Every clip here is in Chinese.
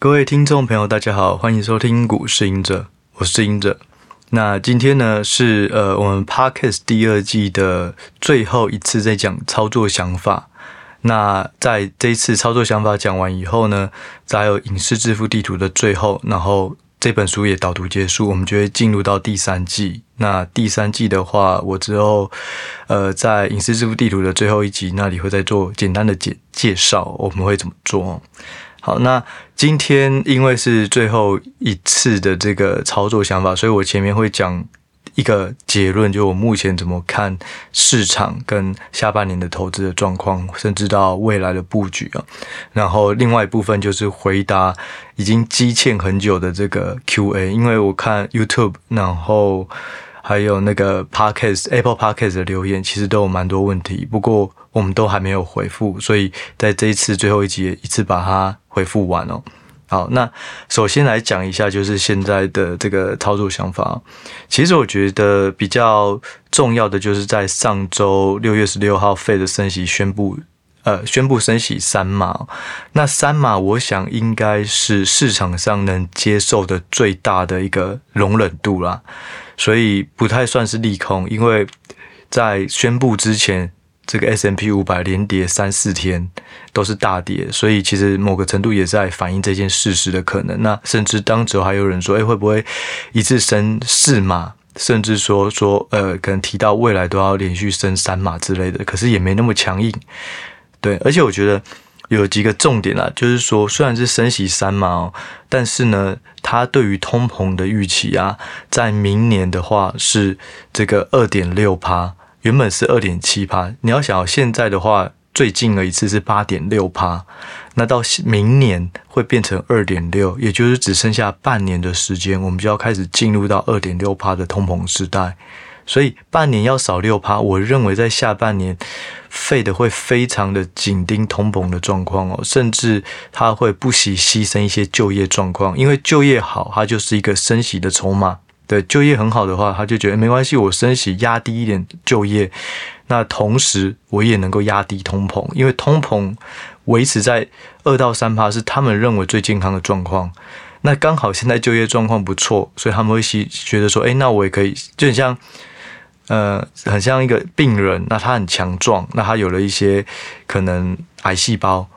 各位听众朋友，大家好，欢迎收听股市隐者，我是隐者。那今天呢是呃我们 Podcast 第二季的最后一次在讲操作想法。那在这一次操作想法讲完以后呢，再有影视致富地图的最后，然后这本书也导读结束，我们就会进入到第三季。那第三季的话，我之后呃在影视致富地图的最后一集那里会再做简单的介介绍，我们会怎么做。好，那今天因为是最后一次的这个操作想法，所以我前面会讲。一个结论，就我目前怎么看市场跟下半年的投资的状况，甚至到未来的布局啊。然后另外一部分就是回答已经积欠很久的这个 Q&A，因为我看 YouTube，然后还有那个 Podcast Apple Podcast 的留言，其实都有蛮多问题，不过我们都还没有回复，所以在这一次最后一集也一次把它回复完哦。好，那首先来讲一下，就是现在的这个操作想法。其实我觉得比较重要的，就是在上周六月十六号费的升息宣布，呃，宣布升息三码。那三码，我想应该是市场上能接受的最大的一个容忍度啦，所以不太算是利空，因为在宣布之前。这个 S&P 五百连跌三四天都是大跌，所以其实某个程度也在反映这件事实的可能。那甚至当时还有人说，哎，会不会一次升四码？甚至说说，呃，可能提到未来都要连续升三码之类的。可是也没那么强硬。对，而且我觉得有几个重点啊，就是说虽然是升息三码哦，但是呢，它对于通膨的预期啊，在明年的话是这个二点六趴。原本是二点七趴，你要想现在的话，最近的一次是八点六趴，那到明年会变成二点六，也就是只剩下半年的时间，我们就要开始进入到二点六趴的通膨时代。所以半年要少六趴，我认为在下半年费的会非常的紧盯通膨的状况哦，甚至他会不惜牺牲一些就业状况，因为就业好，它就是一个升息的筹码。对，就业很好的话，他就觉得没关系，我升息压低一点就业，那同时我也能够压低通膨，因为通膨维持在二到三趴是他们认为最健康的状况。那刚好现在就业状况不错，所以他们会希觉得说，哎，那我也可以，就很像，呃，很像一个病人，那他很强壮，那他有了一些可能癌细胞，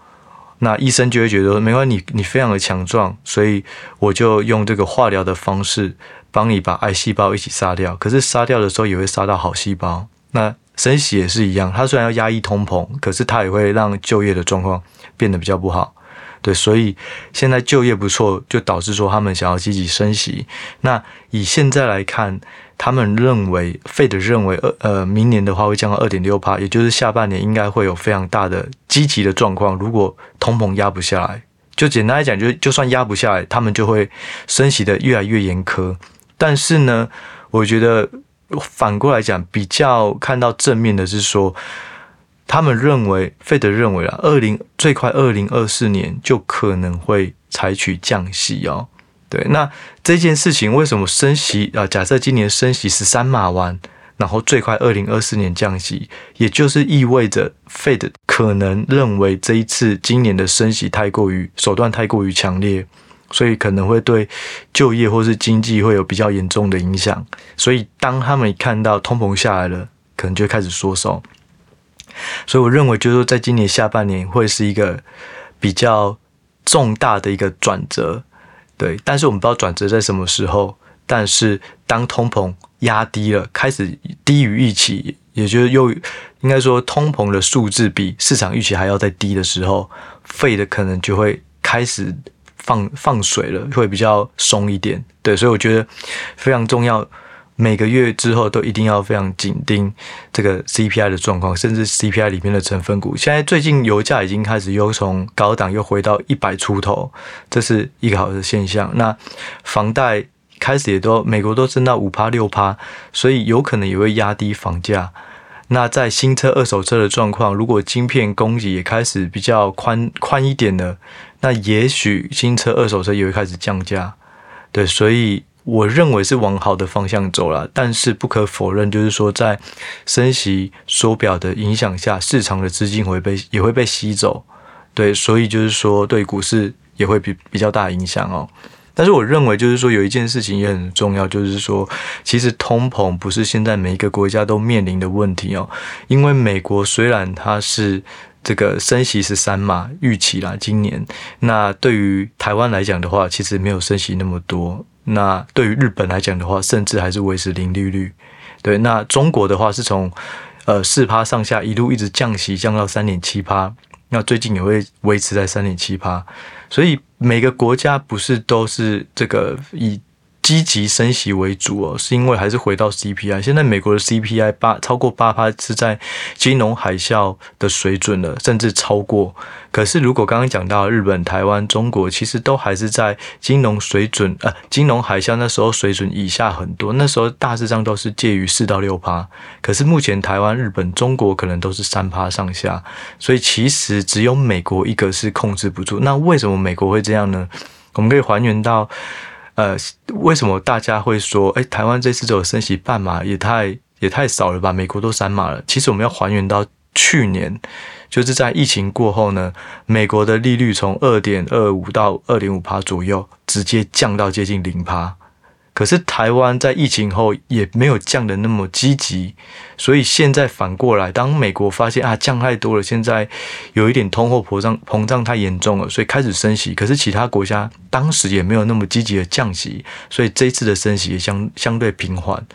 那医生就会觉得没关系，你你非常的强壮，所以我就用这个化疗的方式。帮你把癌细胞一起杀掉，可是杀掉的时候也会杀到好细胞。那升息也是一样，它虽然要压抑通膨，可是它也会让就业的状况变得比较不好。对，所以现在就业不错，就导致说他们想要积极升息。那以现在来看，他们认为费的认为，呃呃，明年的话会降到二点六趴，也就是下半年应该会有非常大的积极的状况。如果通膨压不下来，就简单来讲，就就算压不下来，他们就会升息的越来越严苛。但是呢，我觉得反过来讲，比较看到正面的是说，他们认为费德认为啊，二零最快二零二四年就可能会采取降息哦。对，那这件事情为什么升息啊？假设今年升息十三码完，然后最快二零二四年降息，也就是意味着 Fed 可能认为这一次今年的升息太过于手段太过于强烈。所以可能会对就业或是经济会有比较严重的影响。所以当他们看到通膨下来了，可能就开始缩手。所以我认为，就是说，在今年下半年会是一个比较重大的一个转折。对，但是我们不知道转折在什么时候。但是当通膨压低了，开始低于预期，也就是又应该说通膨的数字比市场预期还要再低的时候，Fed 可能就会开始。放放水了，会比较松一点，对，所以我觉得非常重要。每个月之后都一定要非常紧盯这个 CPI 的状况，甚至 CPI 里面的成分股。现在最近油价已经开始又从高档又回到一百出头，这是一个好的现象。那房贷开始也都美国都升到五趴六趴，所以有可能也会压低房价。那在新车、二手车的状况，如果晶片供给也开始比较宽宽一点的，那也许新车、二手车也会开始降价。对，所以我认为是往好的方向走了。但是不可否认，就是说在升息缩表的影响下，市场的资金会被也会被吸走。对，所以就是说对股市也会比比较大影响哦。但是我认为，就是说有一件事情也很重要，就是说，其实通膨不是现在每一个国家都面临的问题哦。因为美国虽然它是这个升息是三码预期啦，今年那对于台湾来讲的话，其实没有升息那么多。那对于日本来讲的话，甚至还是维持零利率。对，那中国的话是从呃四趴上下一路一直降息，降到三点七趴。那最近也会维持在三点七趴。所以每个国家不是都是这个以积极升息为主哦，是因为还是回到 CPI。现在美国的 CPI 八超过八趴是在金融海啸的水准了，甚至超过。可是如果刚刚讲到日本、台湾、中国，其实都还是在金融水准呃金融海啸那时候水准以下很多。那时候大致上都是介于四到六趴。可是目前台湾、日本、中国可能都是三趴上下。所以其实只有美国一个是控制不住。那为什么美国会这样呢？我们可以还原到。呃，为什么大家会说，哎，台湾这次只有升息半码，也太也太少了吧？美国都三码了。其实我们要还原到去年，就是在疫情过后呢，美国的利率从二点二五到二点五趴左右，直接降到接近零趴。可是台湾在疫情后也没有降得那么积极，所以现在反过来，当美国发现啊降太多了，现在有一点通货膨胀膨胀太严重了，所以开始升息。可是其他国家当时也没有那么积极的降息，所以这一次的升息也相相对平缓。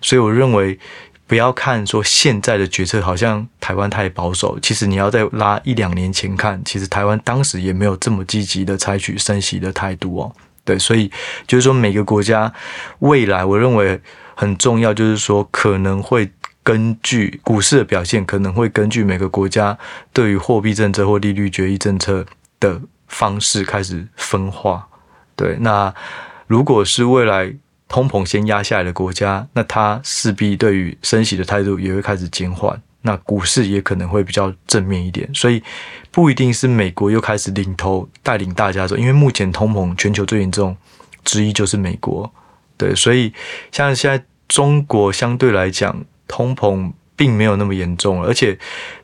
所以我认为不要看说现在的决策好像台湾太保守，其实你要再拉一两年前看，其实台湾当时也没有这么积极的采取升息的态度哦。对，所以就是说，每个国家未来，我认为很重要，就是说，可能会根据股市的表现，可能会根据每个国家对于货币政策或利率决议政策的方式开始分化。对，那如果是未来通膨先压下来的国家，那它势必对于升息的态度也会开始减缓。那股市也可能会比较正面一点，所以不一定是美国又开始领头带领大家走，因为目前通膨全球最严重之一就是美国，对，所以像现在中国相对来讲通膨并没有那么严重了，而且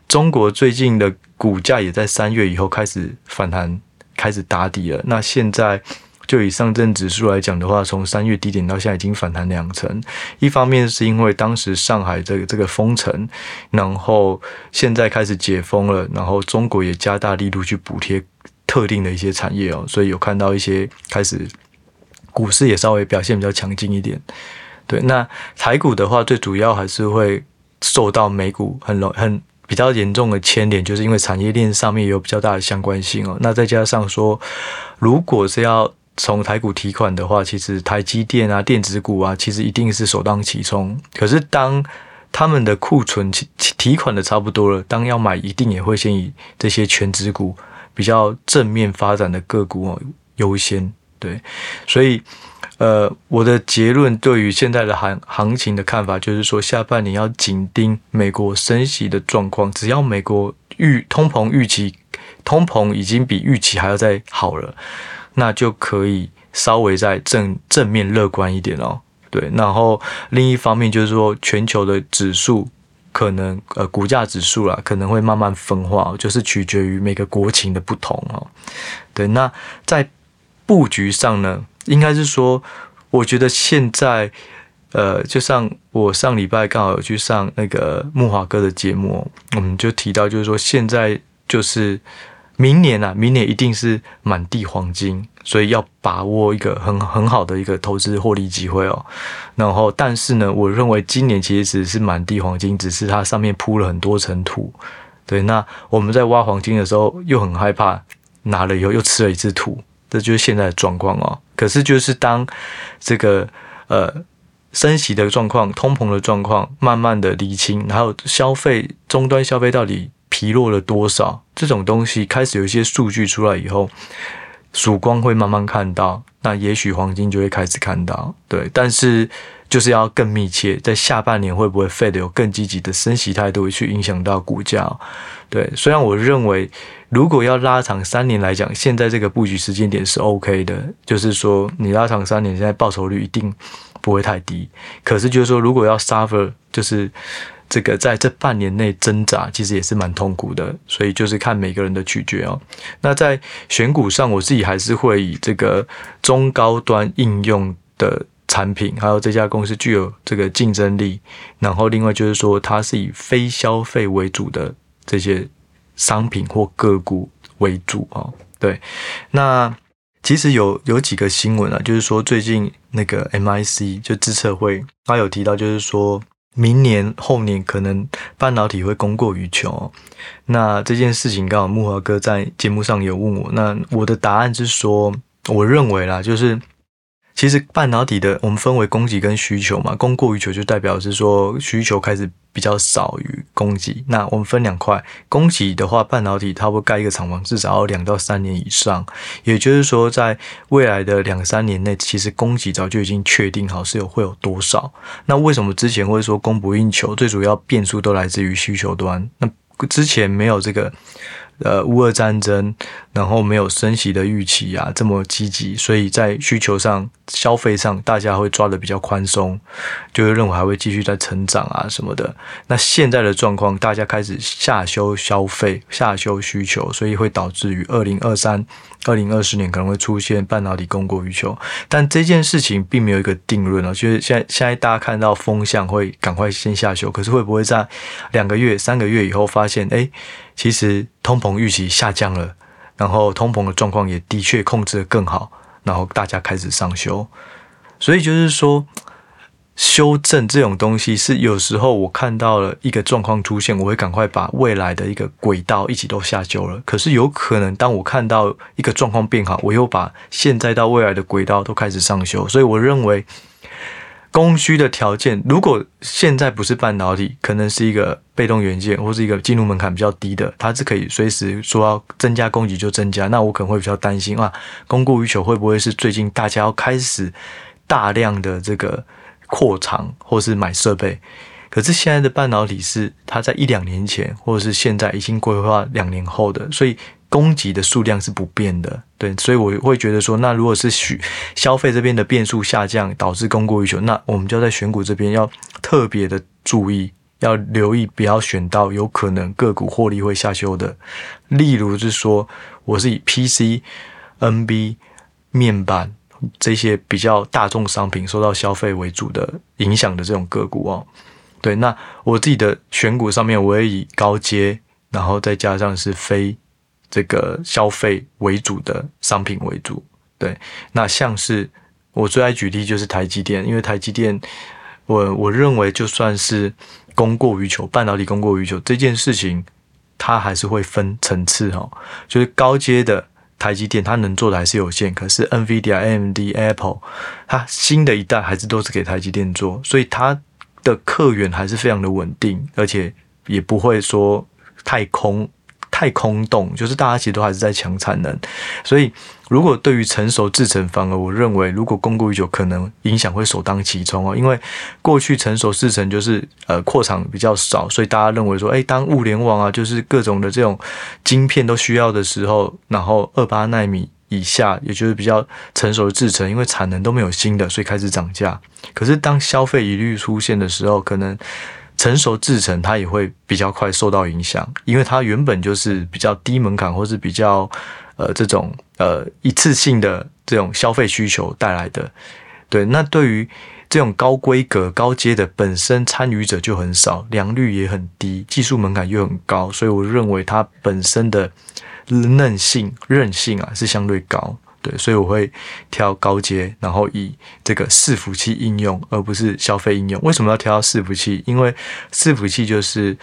中国最近的股价也在三月以后开始反弹，开始打底了，那现在。就以上证指数来讲的话，从三月低点到现在已经反弹两成。一方面是因为当时上海这个这个封城，然后现在开始解封了，然后中国也加大力度去补贴特定的一些产业哦，所以有看到一些开始股市也稍微表现比较强劲一点。对，那台股的话，最主要还是会受到美股很容很比较严重的牵连，就是因为产业链上面有比较大的相关性哦。那再加上说，如果是要从台股提款的话，其实台积电啊、电子股啊，其实一定是首当其冲。可是当他们的库存提提款的差不多了，当要买，一定也会先以这些全职股比较正面发展的个股哦优先。对，所以呃，我的结论对于现在的行行情的看法就是说，下半年要紧盯美国升息的状况。只要美国预通膨预期，通膨已经比预期还要再好了。那就可以稍微再正正面乐观一点哦，对。然后另一方面就是说，全球的指数可能呃股价指数啦，可能会慢慢分化，就是取决于每个国情的不同哦。对，那在布局上呢，应该是说，我觉得现在呃，就像我上礼拜刚好有去上那个木华哥的节目，我们就提到就是说，现在就是。明年啊，明年一定是满地黄金，所以要把握一个很很好的一个投资获利机会哦。然后，但是呢，我认为今年其实只是满地黄金，只是它上面铺了很多层土。对，那我们在挖黄金的时候又很害怕，拿了以后又吃了一次土，这就是现在的状况哦。可是，就是当这个呃升息的状况、通膨的状况慢慢的厘清，然后消费终端消费到底。疲弱了多少？这种东西开始有一些数据出来以后，曙光会慢慢看到。那也许黄金就会开始看到，对。但是就是要更密切，在下半年会不会 Fed 有更积极的升息态度去影响到股价？对。虽然我认为，如果要拉长三年来讲，现在这个布局时间点是 OK 的，就是说你拉长三年，现在报酬率一定不会太低。可是就是说，如果要 suffer，就是。这个在这半年内挣扎，其实也是蛮痛苦的。所以就是看每个人的取决哦。那在选股上，我自己还是会以这个中高端应用的产品，还有这家公司具有这个竞争力。然后另外就是说，它是以非消费为主的这些商品或个股为主哦。对，那。其实有有几个新闻啊，就是说最近那个 MIC 就资策会，他有提到，就是说明年后年可能半导体会供过于求。那这件事情刚好木华哥在节目上有问我，那我的答案是说，我认为啦，就是。其实半导体的，我们分为供给跟需求嘛。供过于求就代表是说需求开始比较少于供给。那我们分两块，供给的话，半导体它会盖一个厂房，至少要两到三年以上。也就是说，在未来的两三年内，其实供给早就已经确定好是有会有多少。那为什么之前会说供不应求？最主要变数都来自于需求端。那之前没有这个。呃，乌俄战争，然后没有升息的预期啊，这么积极，所以在需求上、消费上，大家会抓得比较宽松，就会认为还会继续在成长啊什么的。那现在的状况，大家开始下修消费、下修需求，所以会导致于二零二三、二零二四年可能会出现半导体供过于求。但这件事情并没有一个定论啊，就是现在现在大家看到风向会赶快先下修，可是会不会在两个月、三个月以后发现，哎？其实通膨预期下降了，然后通膨的状况也的确控制得更好，然后大家开始上修，所以就是说，修正这种东西是有时候我看到了一个状况出现，我会赶快把未来的一个轨道一起都下修了。可是有可能当我看到一个状况变好，我又把现在到未来的轨道都开始上修，所以我认为。供需的条件，如果现在不是半导体，可能是一个被动元件，或是一个进入门槛比较低的，它是可以随时说要增加供给就增加。那我可能会比较担心啊，供过于求会不会是最近大家要开始大量的这个扩厂或是买设备？可是现在的半导体是它在一两年前，或者是现在已经规划两年后的，所以。供给的数量是不变的，对，所以我会觉得说，那如果是需消费这边的变数下降，导致供过于求，那我们就要在选股这边要特别的注意，要留意，不要选到有可能个股获利会下修的。例如是说，我是以 PC、NB、面板这些比较大众商品受到消费为主的影响的这种个股哦。对，那我自己的选股上面，我也以高阶，然后再加上是非。这个消费为主的商品为主，对，那像是我最爱举例就是台积电，因为台积电，我我认为就算是供过于求，半导体供过于求这件事情，它还是会分层次哈，就是高阶的台积电，它能做的还是有限，可是 NVIDIA、AMD、Apple，它新的一代还是都是给台积电做，所以它的客源还是非常的稳定，而且也不会说太空。太空洞，就是大家其实都还是在抢产能，所以如果对于成熟制程，反而我认为如果供过于求，可能影响会首当其冲哦。因为过去成熟制程就是呃扩厂比较少，所以大家认为说，哎，当物联网啊，就是各种的这种晶片都需要的时候，然后二八纳米以下，也就是比较成熟的制程，因为产能都没有新的，所以开始涨价。可是当消费疑虑出现的时候，可能。成熟制成它也会比较快受到影响，因为它原本就是比较低门槛或是比较呃这种呃一次性的这种消费需求带来的。对，那对于这种高规格高阶的本身参与者就很少，良率也很低，技术门槛又很高，所以我认为它本身的韧性韧性啊是相对高。对，所以我会挑高阶，然后以这个伺服器应用，而不是消费应用。为什么要挑伺服器？因为伺服器就是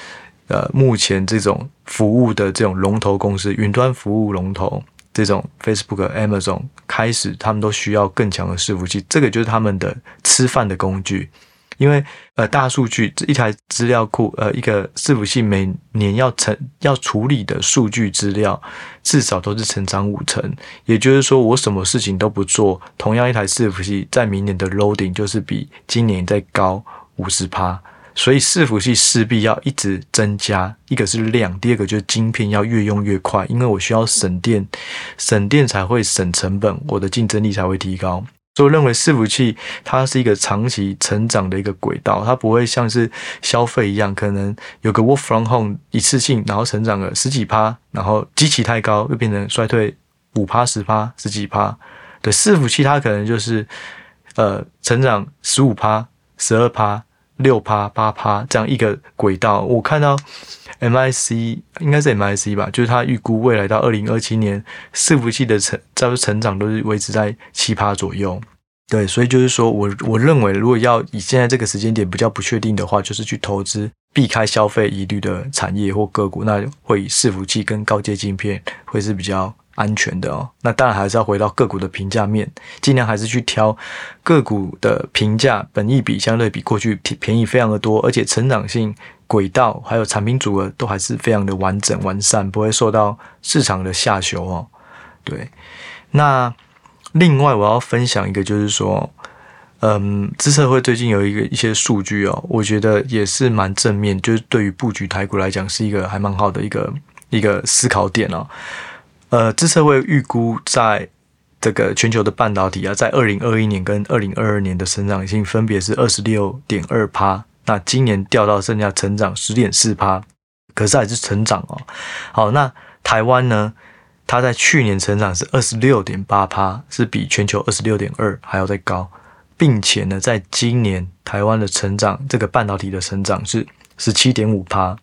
呃，目前这种服务的这种龙头公司，云端服务龙头，这种 Facebook、Amazon 开始，他们都需要更强的伺服器，这个就是他们的吃饭的工具。因为呃，大数据一台资料库，呃，一个伺服器每年要成要处理的数据资料，至少都是成长五成。也就是说，我什么事情都不做，同样一台伺服器在明年的 loading 就是比今年再高五十趴。所以伺服器势必要一直增加，一个是量，第二个就是晶片要越用越快，因为我需要省电，省电才会省成本，我的竞争力才会提高。所以认为伺服器它是一个长期成长的一个轨道，它不会像是消费一样，可能有个 work from home 一次性，然后成长了十几趴，然后机器太高又变成衰退五趴十趴十几趴。对，伺服器它可能就是呃成长十五趴十二趴。六趴八趴这样一个轨道，我看到 MIC 应该是 MIC 吧，就是他预估未来到二零二七年伺服器的成在成长都是维持在七趴左右。对，所以就是说我我认为，如果要以现在这个时间点比较不确定的话，就是去投资避开消费疑虑的产业或个股，那会以伺服器跟高阶晶片会是比较。安全的哦，那当然还是要回到个股的评价面，尽量还是去挑个股的评价，本益比相对比过去便宜非常的多，而且成长性轨道还有产品组合都还是非常的完整完善，不会受到市场的下修哦。对，那另外我要分享一个，就是说，嗯，资策会最近有一个一些数据哦，我觉得也是蛮正面，就是对于布局台股来讲是一个还蛮好的一个一个思考点哦。呃，资策会预估在这个全球的半导体啊，在二零二一年跟二零二二年的成长性分别是二十六点二趴，那今年掉到剩下成长十点四趴，可是还是成长哦。好，那台湾呢，它在去年成长是二十六点八趴，是比全球二十六点二还要再高，并且呢，在今年台湾的成长，这个半导体的成长是十七点五趴，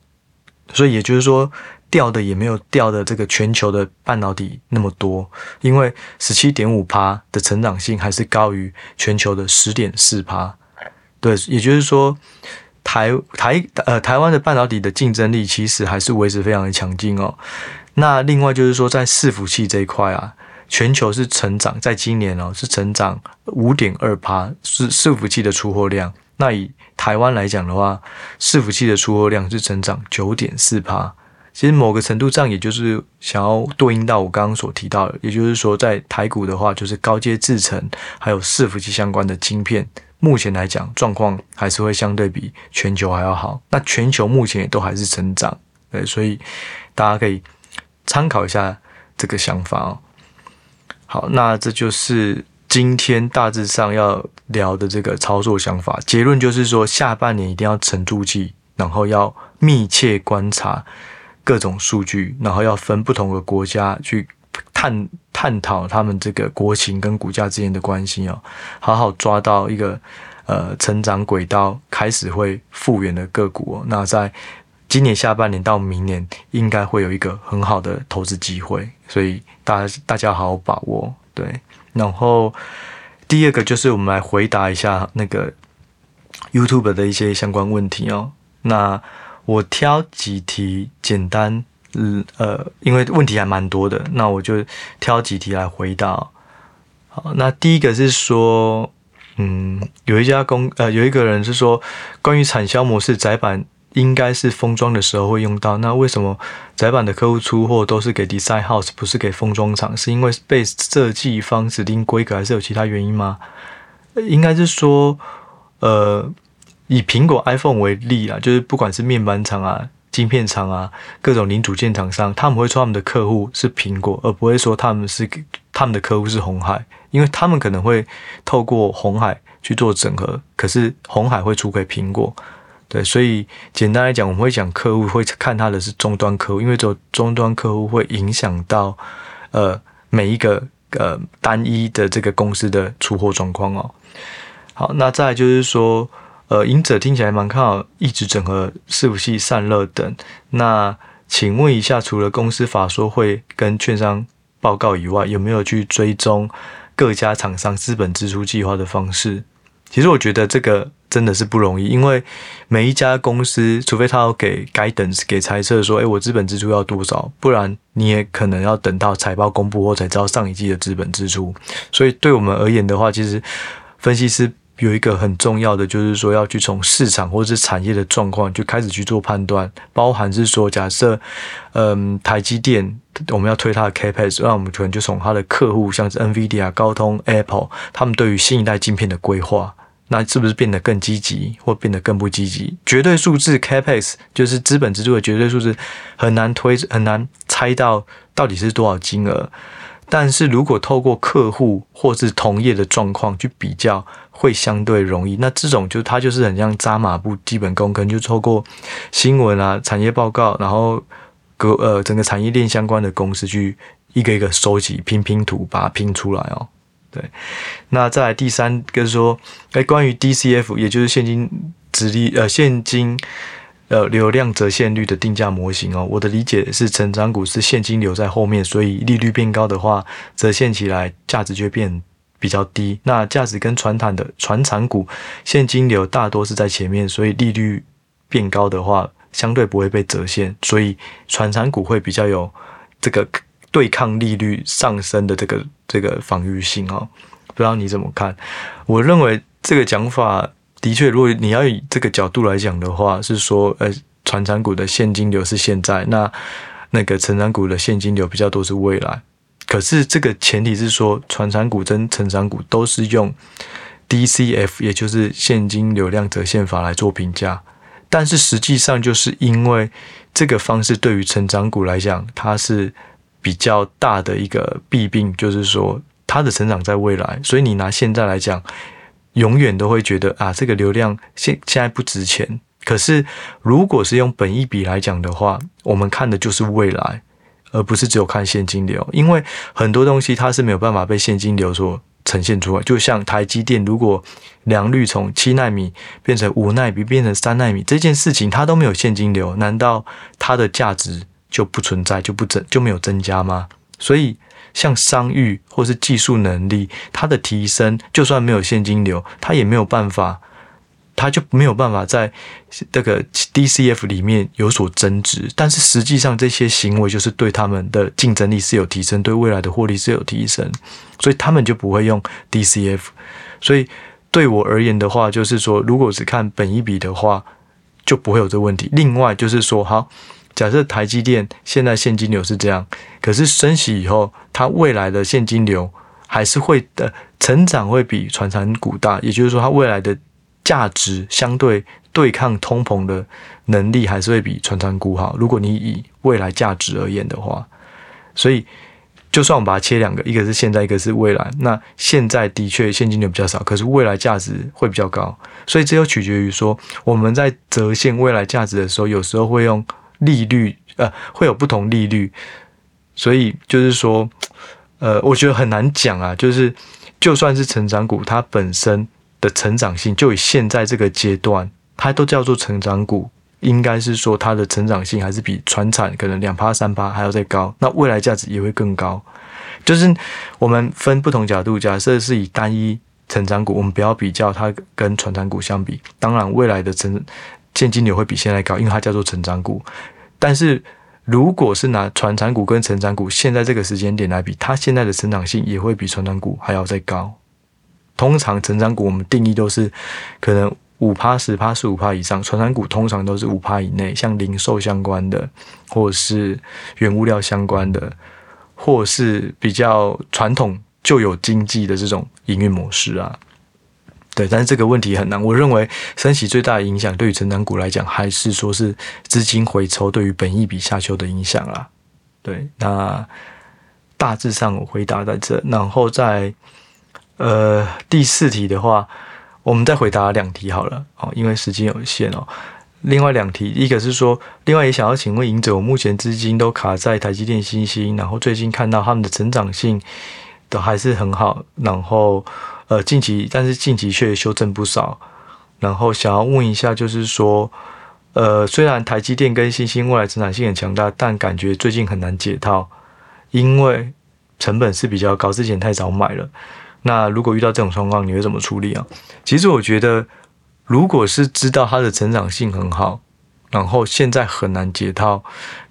所以也就是说。掉的也没有掉的这个全球的半导体那么多，因为十七点五趴的成长性还是高于全球的十点四趴。对，也就是说台台呃台湾的半导体的竞争力其实还是维持非常的强劲哦。那另外就是说在伺服器这一块啊，全球是成长，在今年哦是成长五点二趴，是伺服器的出货量。那以台湾来讲的话，伺服器的出货量是成长九点四趴。其实某个程度上，也就是想要对应到我刚刚所提到的，也就是说，在台股的话，就是高阶制程还有伺服器相关的晶片，目前来讲状况还是会相对比全球还要好。那全球目前也都还是成长，对，所以大家可以参考一下这个想法哦。好，那这就是今天大致上要聊的这个操作想法。结论就是说，下半年一定要沉住气，然后要密切观察。各种数据，然后要分不同的国家去探探讨他们这个国情跟股价之间的关系哦，好好抓到一个呃成长轨道开始会复原的个股哦。那在今年下半年到明年，应该会有一个很好的投资机会，所以大家大家好好把握。对，然后第二个就是我们来回答一下那个 YouTube 的一些相关问题哦。那我挑几题简单，嗯呃，因为问题还蛮多的，那我就挑几题来回答。好，那第一个是说，嗯，有一家公呃，有一个人是说，关于产销模式，窄板应该是封装的时候会用到，那为什么窄板的客户出货都是给 design house，不是给封装厂？是因为被设计方指定规格，还是有其他原因吗？应该是说，呃。以苹果 iPhone 为例啊，就是不管是面板厂啊、晶片厂啊、各种零组件厂商，他们会说他们的客户是苹果，而不会说他们是他们的客户是红海，因为他们可能会透过红海去做整合，可是红海会出给苹果。对，所以简单来讲，我们会讲客户会看他的是终端客户，因为只有终端客户会影响到呃每一个呃单一的这个公司的出货状况哦。好，那再就是说。呃，隐者听起来蛮看好，一直整合伺服器散热等。那请问一下，除了公司法说会跟券商报告以外，有没有去追踪各家厂商资本支出计划的方式？其实我觉得这个真的是不容易，因为每一家公司，除非他要给 guidance 给猜测说，诶，我资本支出要多少，不然你也可能要等到财报公布后才知道上一季的资本支出。所以对我们而言的话，其实分析师。有一个很重要的，就是说要去从市场或者是产业的状况就开始去做判断，包含是说，假设，嗯，台积电我们要推它的 CapEx，那我们可能就从它的客户，像是 NVIDIA、高通、Apple，他们对于新一代晶片的规划，那是不是变得更积极，或变得更不积极？绝对数字 CapEx 就是资本支出的绝对数字，很难推，很难猜到到底是多少金额。但是如果透过客户或是同业的状况去比较，会相对容易。那这种就它就是很像扎马步基本功，可能就透过新闻啊、产业报告，然后各呃整个产业链相关的公司去一个一个收集拼拼图，把它拼出来哦。对，那再来第三个说，哎，关于 DCF，也就是现金殖利呃现金。呃，流量折现率的定价模型哦，我的理解是，成长股是现金流在后面，所以利率变高的话，折现起来价值就变比较低。那价值跟传产的传产股现金流大多是在前面，所以利率变高的话，相对不会被折现，所以传产股会比较有这个对抗利率上升的这个这个防御性哦。不知道你怎么看？我认为这个讲法。的确，如果你要以这个角度来讲的话，是说，呃，传产股的现金流是现在，那那个成长股的现金流比较多是未来。可是这个前提是说，传产股跟成长股都是用 DCF，也就是现金流量折现法来做评价。但是实际上，就是因为这个方式对于成长股来讲，它是比较大的一个弊病，就是说它的成长在未来，所以你拿现在来讲。永远都会觉得啊，这个流量现现在不值钱。可是，如果是用本益比来讲的话，我们看的就是未来，而不是只有看现金流。因为很多东西它是没有办法被现金流所呈现出来。就像台积电，如果良率从七纳米变成五纳米，变成三纳米，这件事情它都没有现金流，难道它的价值就不存在，就不增就没有增加吗？所以。像商誉或是技术能力，它的提升，就算没有现金流，它也没有办法，它就没有办法在这个 DCF 里面有所增值。但是实际上，这些行为就是对他们的竞争力是有提升，对未来的获利是有提升，所以他们就不会用 DCF。所以对我而言的话，就是说，如果是看本一比的话，就不会有这问题。另外就是说，好。假设台积电现在现金流是这样，可是升息以后，它未来的现金流还是会的成长会比传产股大，也就是说，它未来的价值相对对抗通膨的能力还是会比传产股好。如果你以未来价值而言的话，所以就算我们把它切两个，一个是现在，一个是未来，那现在的确现金流比较少，可是未来价值会比较高，所以这又取决于说我们在折现未来价值的时候，有时候会用。利率呃会有不同利率，所以就是说，呃，我觉得很难讲啊。就是就算是成长股，它本身的成长性，就以现在这个阶段，它都叫做成长股，应该是说它的成长性还是比传产可能两趴三趴还要再高，那未来价值也会更高。就是我们分不同角度，假设是以单一成长股，我们不要比较它跟传产股相比，当然未来的成现金流会比现在高，因为它叫做成长股。但是，如果是拿传产股跟成长股现在这个时间点来比，它现在的成长性也会比传产股还要再高。通常成长股我们定义都是可能五趴、十趴、十五趴以上，传产股通常都是五趴以内，像零售相关的，或者是原物料相关的，或是比较传统就有经济的这种营运模式啊。对，但是这个问题很难。我认为升息最大的影响，对于成长股来讲，还是说是资金回抽对于本益比下修的影响啦。对，那大致上我回答在这，然后在呃第四题的话，我们再回答两题好了哦，因为时间有限哦。另外两题，一个是说，另外也想要请问赢者，我目前资金都卡在台积电、新星，然后最近看到他们的成长性都还是很好，然后。呃，近期但是近期却修正不少，然后想要问一下，就是说，呃，虽然台积电跟欣兴未来成长性很强大，但感觉最近很难解套，因为成本是比较高，之前太早买了。那如果遇到这种状况，你会怎么处理啊？其实我觉得，如果是知道它的成长性很好，然后现在很难解套，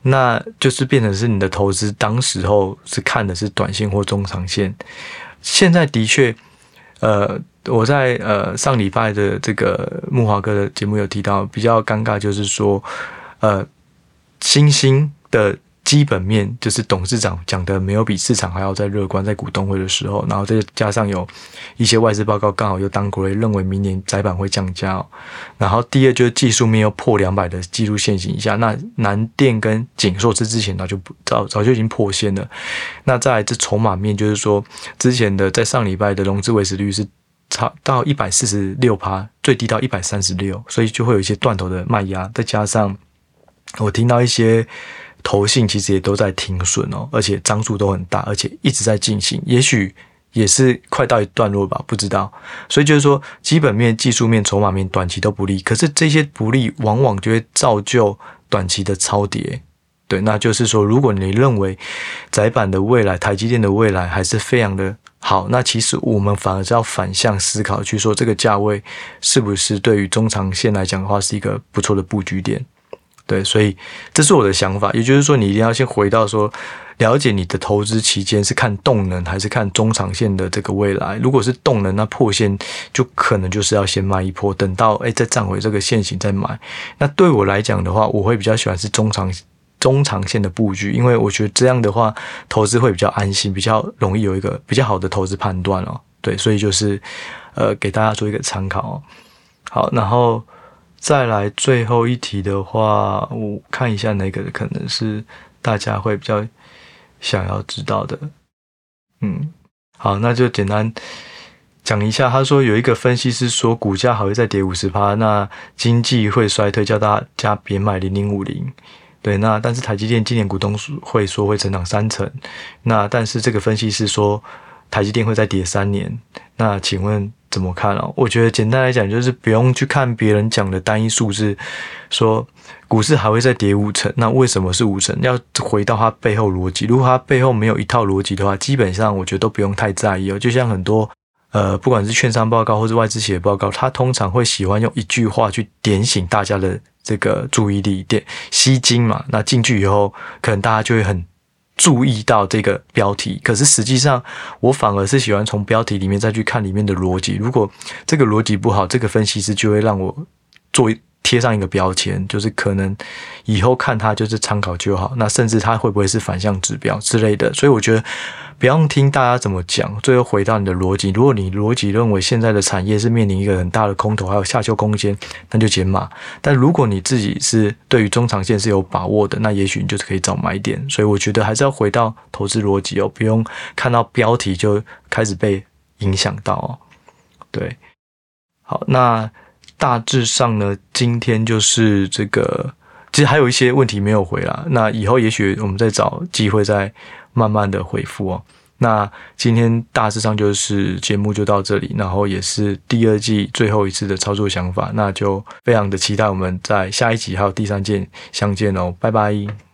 那就是变成是你的投资当时候是看的是短线或中长线，现在的确。呃，我在呃上礼拜的这个木华哥的节目有提到，比较尴尬就是说，呃，新兴的基本面就是董事长讲的没有比市场还要再乐观，在股东会的时候，然后再加上有一些外资报告刚好又 downgrade，认为明年窄板会降价。然后第二就是技术面又破两百的技术线型以下，那南电跟景硕之之前早就早早就已经破线了。那再来这筹码面就是说，之前的在上礼拜的融资维持率是差到一百四十六趴，最低到一百三十六，所以就会有一些断头的卖压，再加上我听到一些。投信其实也都在停损哦，而且张数都很大，而且一直在进行，也许也是快到一段落吧，不知道。所以就是说，基本面、技术面、筹码面短期都不利，可是这些不利往往就会造就短期的超跌。对，那就是说，如果你认为窄板的未来、台积电的未来还是非常的好，那其实我们反而是要反向思考，去说这个价位是不是对于中长线来讲的话，是一个不错的布局点。对，所以这是我的想法，也就是说，你一定要先回到说，了解你的投资期间是看动能还是看中长线的这个未来。如果是动能，那破线就可能就是要先卖一波，等到哎再站回这个线型再买。那对我来讲的话，我会比较喜欢是中长中长线的布局，因为我觉得这样的话投资会比较安心，比较容易有一个比较好的投资判断哦。对，所以就是呃给大家做一个参考哦。好，然后。再来最后一题的话，我看一下哪个可能是大家会比较想要知道的。嗯，好，那就简单讲一下。他说有一个分析师说股价还会再跌五十趴，那经济会衰退，叫大家别买零零五零。对，那但是台积电今年股东会说会成长三成，那但是这个分析师说台积电会再跌三年，那请问？怎么看啊？我觉得简单来讲，就是不用去看别人讲的单一数字，说股市还会再跌五成，那为什么是五成？要回到它背后逻辑。如果它背后没有一套逻辑的话，基本上我觉得都不用太在意哦。就像很多呃，不管是券商报告或是外资企业报告，它通常会喜欢用一句话去点醒大家的这个注意力，点吸睛嘛。那进去以后，可能大家就会很。注意到这个标题，可是实际上我反而是喜欢从标题里面再去看里面的逻辑。如果这个逻辑不好，这个分析师就会让我做贴上一个标签，就是可能以后看它就是参考就好。那甚至它会不会是反向指标之类的？所以我觉得。不用听大家怎么讲，最后回到你的逻辑。如果你逻辑认为现在的产业是面临一个很大的空头，还有下修空间，那就减码。但如果你自己是对于中长线是有把握的，那也许你就是可以找买点。所以我觉得还是要回到投资逻辑哦，不用看到标题就开始被影响到哦。对，好，那大致上呢，今天就是这个，其实还有一些问题没有回啦。那以后也许我们再找机会再。慢慢的回复哦。那今天大致上就是节目就到这里，然后也是第二季最后一次的操作想法，那就非常的期待我们在下一集还有第三件相见哦，拜拜。